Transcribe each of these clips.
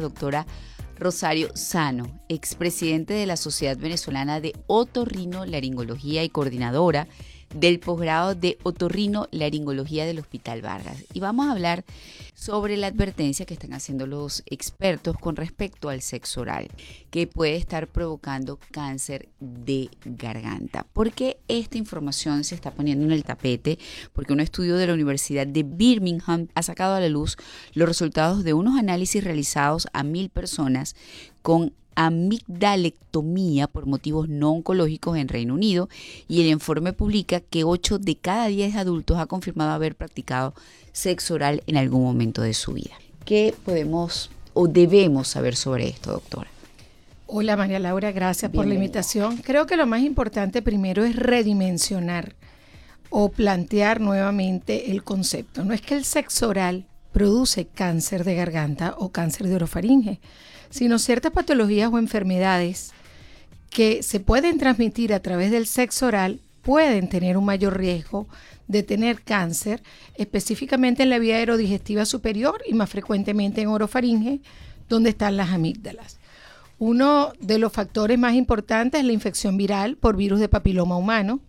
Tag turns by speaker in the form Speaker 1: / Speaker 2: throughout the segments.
Speaker 1: doctora Rosario Sano, expresidente de la Sociedad Venezolana de Otorrino Laringología y coordinadora del posgrado de otorrino laringología del Hospital Vargas. Y vamos a hablar sobre la advertencia que están haciendo los expertos con respecto al sexo oral, que puede estar provocando cáncer de garganta. ¿Por qué esta información se está poniendo en el tapete? Porque un estudio de la Universidad de Birmingham ha sacado a la luz los resultados de unos análisis realizados a mil personas con amigdalectomía por motivos no oncológicos en Reino Unido y el informe publica que 8 de cada 10 adultos ha confirmado haber practicado sexo oral en algún momento de su vida. ¿Qué podemos o debemos saber sobre esto, doctora?
Speaker 2: Hola María Laura, gracias por la invitación. Creo que lo más importante primero es redimensionar o plantear nuevamente el concepto. No es que el sexo oral produce cáncer de garganta o cáncer de orofaringe sino ciertas patologías o enfermedades que se pueden transmitir a través del sexo oral pueden tener un mayor riesgo de tener cáncer, específicamente en la vía aerodigestiva superior y más frecuentemente en orofaringe, donde están las amígdalas. Uno de los factores más importantes es la infección viral por virus de papiloma humano.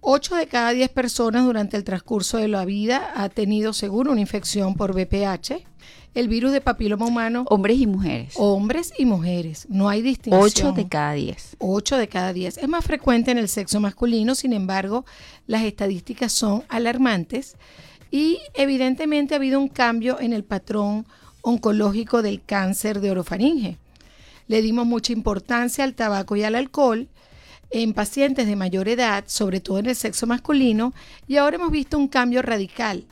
Speaker 2: Ocho de cada diez personas durante el transcurso de la vida ha tenido seguro una infección por VPH el virus de papiloma humano.
Speaker 1: Hombres y mujeres.
Speaker 2: Hombres y mujeres. No hay distinción.
Speaker 1: Ocho de cada diez.
Speaker 2: Ocho de cada diez. Es más frecuente en el sexo masculino, sin embargo, las estadísticas son alarmantes y evidentemente ha habido un cambio en el patrón oncológico del cáncer de orofaringe. Le dimos mucha importancia al tabaco y al alcohol en pacientes de mayor edad, sobre todo en el sexo masculino, y ahora hemos visto un cambio radical.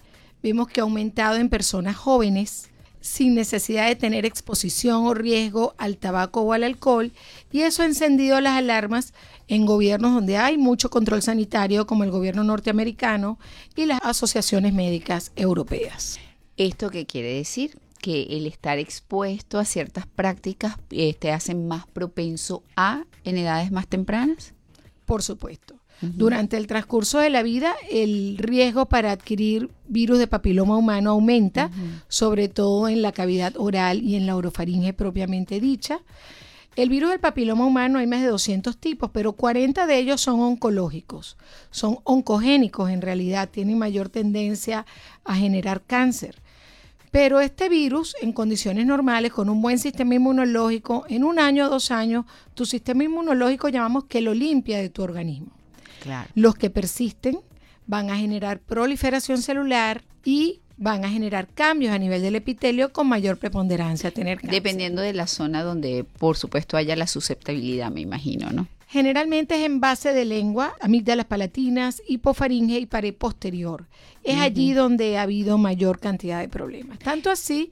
Speaker 2: Vemos que ha aumentado en personas jóvenes, sin necesidad de tener exposición o riesgo al tabaco o al alcohol y eso ha encendido las alarmas en gobiernos donde hay mucho control sanitario como el gobierno norteamericano y las asociaciones médicas europeas.
Speaker 1: ¿Esto qué quiere decir? Que el estar expuesto a ciertas prácticas te este, hace más propenso a en edades más tempranas?
Speaker 2: Por supuesto. Durante el transcurso de la vida, el riesgo para adquirir virus de papiloma humano aumenta, sobre todo en la cavidad oral y en la orofaringe propiamente dicha. El virus del papiloma humano hay más de 200 tipos, pero 40 de ellos son oncológicos, son oncogénicos en realidad, tienen mayor tendencia a generar cáncer. Pero este virus, en condiciones normales, con un buen sistema inmunológico, en un año o dos años, tu sistema inmunológico llamamos que lo limpia de tu organismo. Los que persisten van a generar proliferación celular y van a generar cambios a nivel del epitelio con mayor preponderancia a tener cáncer.
Speaker 1: Dependiendo de la zona donde, por supuesto, haya la susceptibilidad, me imagino, ¿no?
Speaker 2: Generalmente es en base de lengua, amígdalas palatinas, hipofaringe y pared posterior. Es allí donde ha habido mayor cantidad de problemas. Tanto así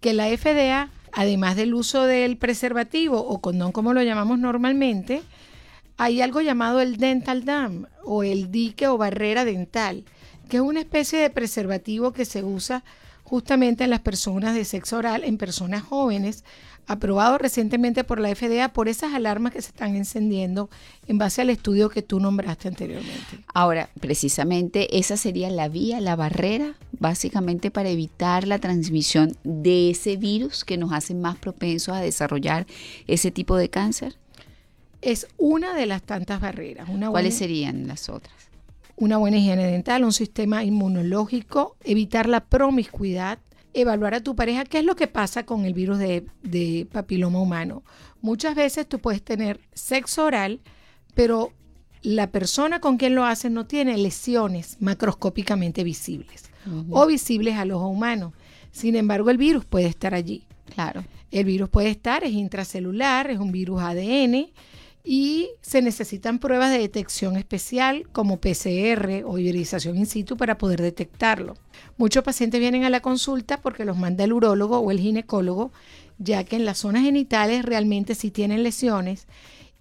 Speaker 2: que la FDA, además del uso del preservativo o condón como lo llamamos normalmente, hay algo llamado el dental dam o el dique o barrera dental, que es una especie de preservativo que se usa justamente en las personas de sexo oral, en personas jóvenes, aprobado recientemente por la FDA por esas alarmas que se están encendiendo en base al estudio que tú nombraste anteriormente.
Speaker 1: Ahora, precisamente esa sería la vía, la barrera, básicamente para evitar la transmisión de ese virus que nos hace más propensos a desarrollar ese tipo de cáncer
Speaker 2: es una de las tantas barreras.
Speaker 1: ¿Cuáles serían las otras?
Speaker 2: Una buena higiene dental, un sistema inmunológico, evitar la promiscuidad, evaluar a tu pareja qué es lo que pasa con el virus de, de papiloma humano. Muchas veces tú puedes tener sexo oral, pero la persona con quien lo haces no tiene lesiones macroscópicamente visibles o visibles al ojo humano. Sin embargo, el virus puede estar allí.
Speaker 1: Claro.
Speaker 2: El virus puede estar, es intracelular, es un virus ADN y se necesitan pruebas de detección especial como PCR o ionización in situ para poder detectarlo. Muchos pacientes vienen a la consulta porque los manda el urólogo o el ginecólogo, ya que en las zonas genitales realmente sí tienen lesiones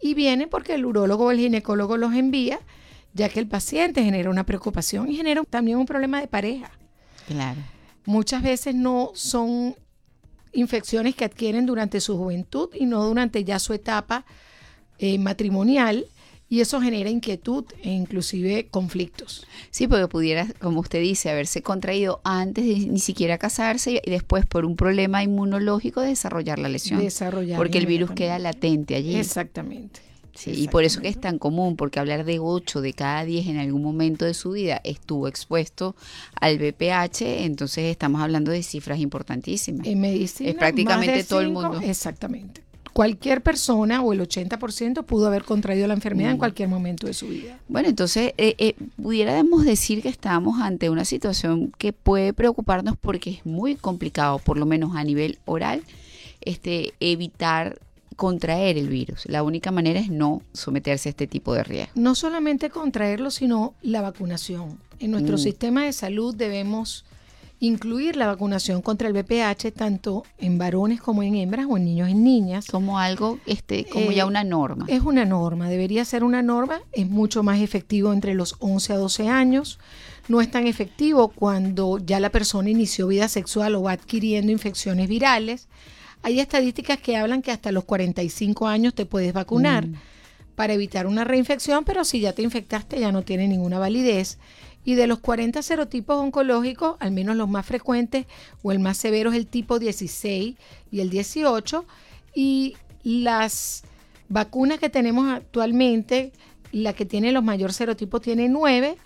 Speaker 2: y vienen porque el urólogo o el ginecólogo los envía, ya que el paciente genera una preocupación y genera también un problema de pareja.
Speaker 1: Claro.
Speaker 2: Muchas veces no son infecciones que adquieren durante su juventud y no durante ya su etapa eh, matrimonial y eso genera inquietud e inclusive conflictos.
Speaker 1: Sí, porque pudiera, como usted dice, haberse contraído antes de ni siquiera casarse y después por un problema inmunológico desarrollar la lesión.
Speaker 2: Desarrollar.
Speaker 1: Porque el virus queda latente allí.
Speaker 2: Exactamente.
Speaker 1: Sí, y por eso que es tan común, porque hablar de 8 de cada 10 en algún momento de su vida estuvo expuesto al BPH, entonces estamos hablando de cifras importantísimas.
Speaker 2: En medicina,
Speaker 1: es prácticamente todo el mundo.
Speaker 2: Exactamente. Cualquier persona o el 80% pudo haber contraído la enfermedad en mm. cualquier momento de su vida.
Speaker 1: Bueno, entonces eh, eh, pudiéramos decir que estamos ante una situación que puede preocuparnos porque es muy complicado, por lo menos a nivel oral, este, evitar contraer el virus. La única manera es no someterse a este tipo de riesgo.
Speaker 2: No solamente contraerlo, sino la vacunación. En nuestro mm. sistema de salud debemos incluir la vacunación contra el VPH tanto en varones como en hembras o en niños y niñas.
Speaker 1: Como algo, este, como ya eh, una norma.
Speaker 2: Es una norma, debería ser una norma, es mucho más efectivo entre los 11 a 12 años, no es tan efectivo cuando ya la persona inició vida sexual o va adquiriendo infecciones virales. Hay estadísticas que hablan que hasta los 45 años te puedes vacunar mm. para evitar una reinfección, pero si ya te infectaste ya no tiene ninguna validez. Y de los 40 serotipos oncológicos, al menos los más frecuentes o el más severo es el tipo 16 y el 18. Y las vacunas que tenemos actualmente, la que tiene los mayores serotipos tiene 9,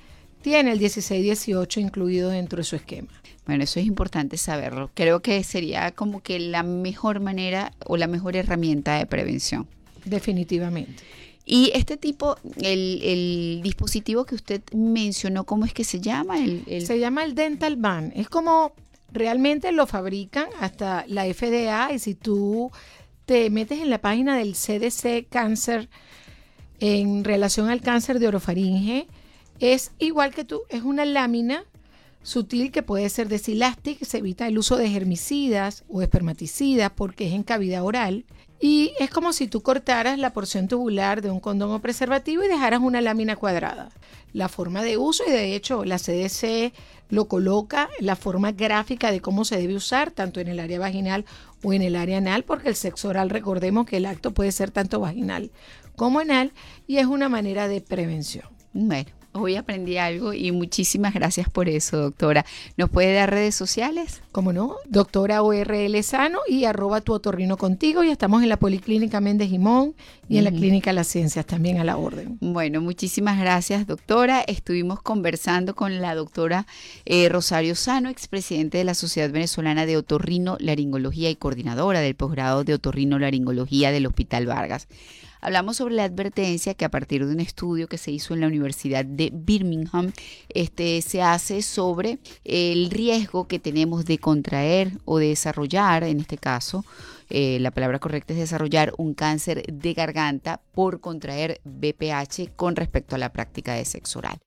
Speaker 2: tiene el 16-18 incluido dentro de su esquema.
Speaker 1: Bueno, eso es importante saberlo. Creo que sería como que la mejor manera o la mejor herramienta de prevención.
Speaker 2: Definitivamente.
Speaker 1: Y este tipo, el, dispositivo que usted mencionó, ¿cómo es que se llama?
Speaker 2: Se llama el Dental Ban. Es como realmente lo fabrican hasta la FDA y si tú te metes en la página del CDC Cáncer en relación al cáncer de orofaringe, es igual que tú, es una lámina sutil que puede ser desilástica, se evita el uso de germicidas o espermaticidas porque es en cavidad oral. Y es como si tú cortaras la porción tubular de un condón o preservativo y dejaras una lámina cuadrada. La forma de uso, y de hecho la CDC lo coloca, la forma gráfica de cómo se debe usar, tanto en el área vaginal o en el área anal, porque el sexo oral, recordemos que el acto puede ser tanto vaginal como anal, y es una manera de prevención.
Speaker 1: Bueno, Hoy aprendí algo y muchísimas gracias por eso, doctora. ¿Nos puede dar redes sociales?
Speaker 2: Como no, doctora ORL Sano y arroba tu otorrino contigo. Y estamos en la Policlínica Méndez Jimón y en la Clínica Las Ciencias también a la orden.
Speaker 1: Bueno, muchísimas gracias, doctora. Estuvimos conversando con la doctora eh, Rosario Sano, expresidente de la Sociedad Venezolana de Otorrino Laringología y coordinadora del posgrado de Otorrino Laringología del Hospital Vargas. Hablamos sobre la advertencia que a partir de un estudio que se hizo en la Universidad de Birmingham, este, se hace sobre el riesgo que tenemos de contraer o de desarrollar, en este caso, eh, la palabra correcta es desarrollar un cáncer de garganta por contraer BPH con respecto a la práctica de sexo oral.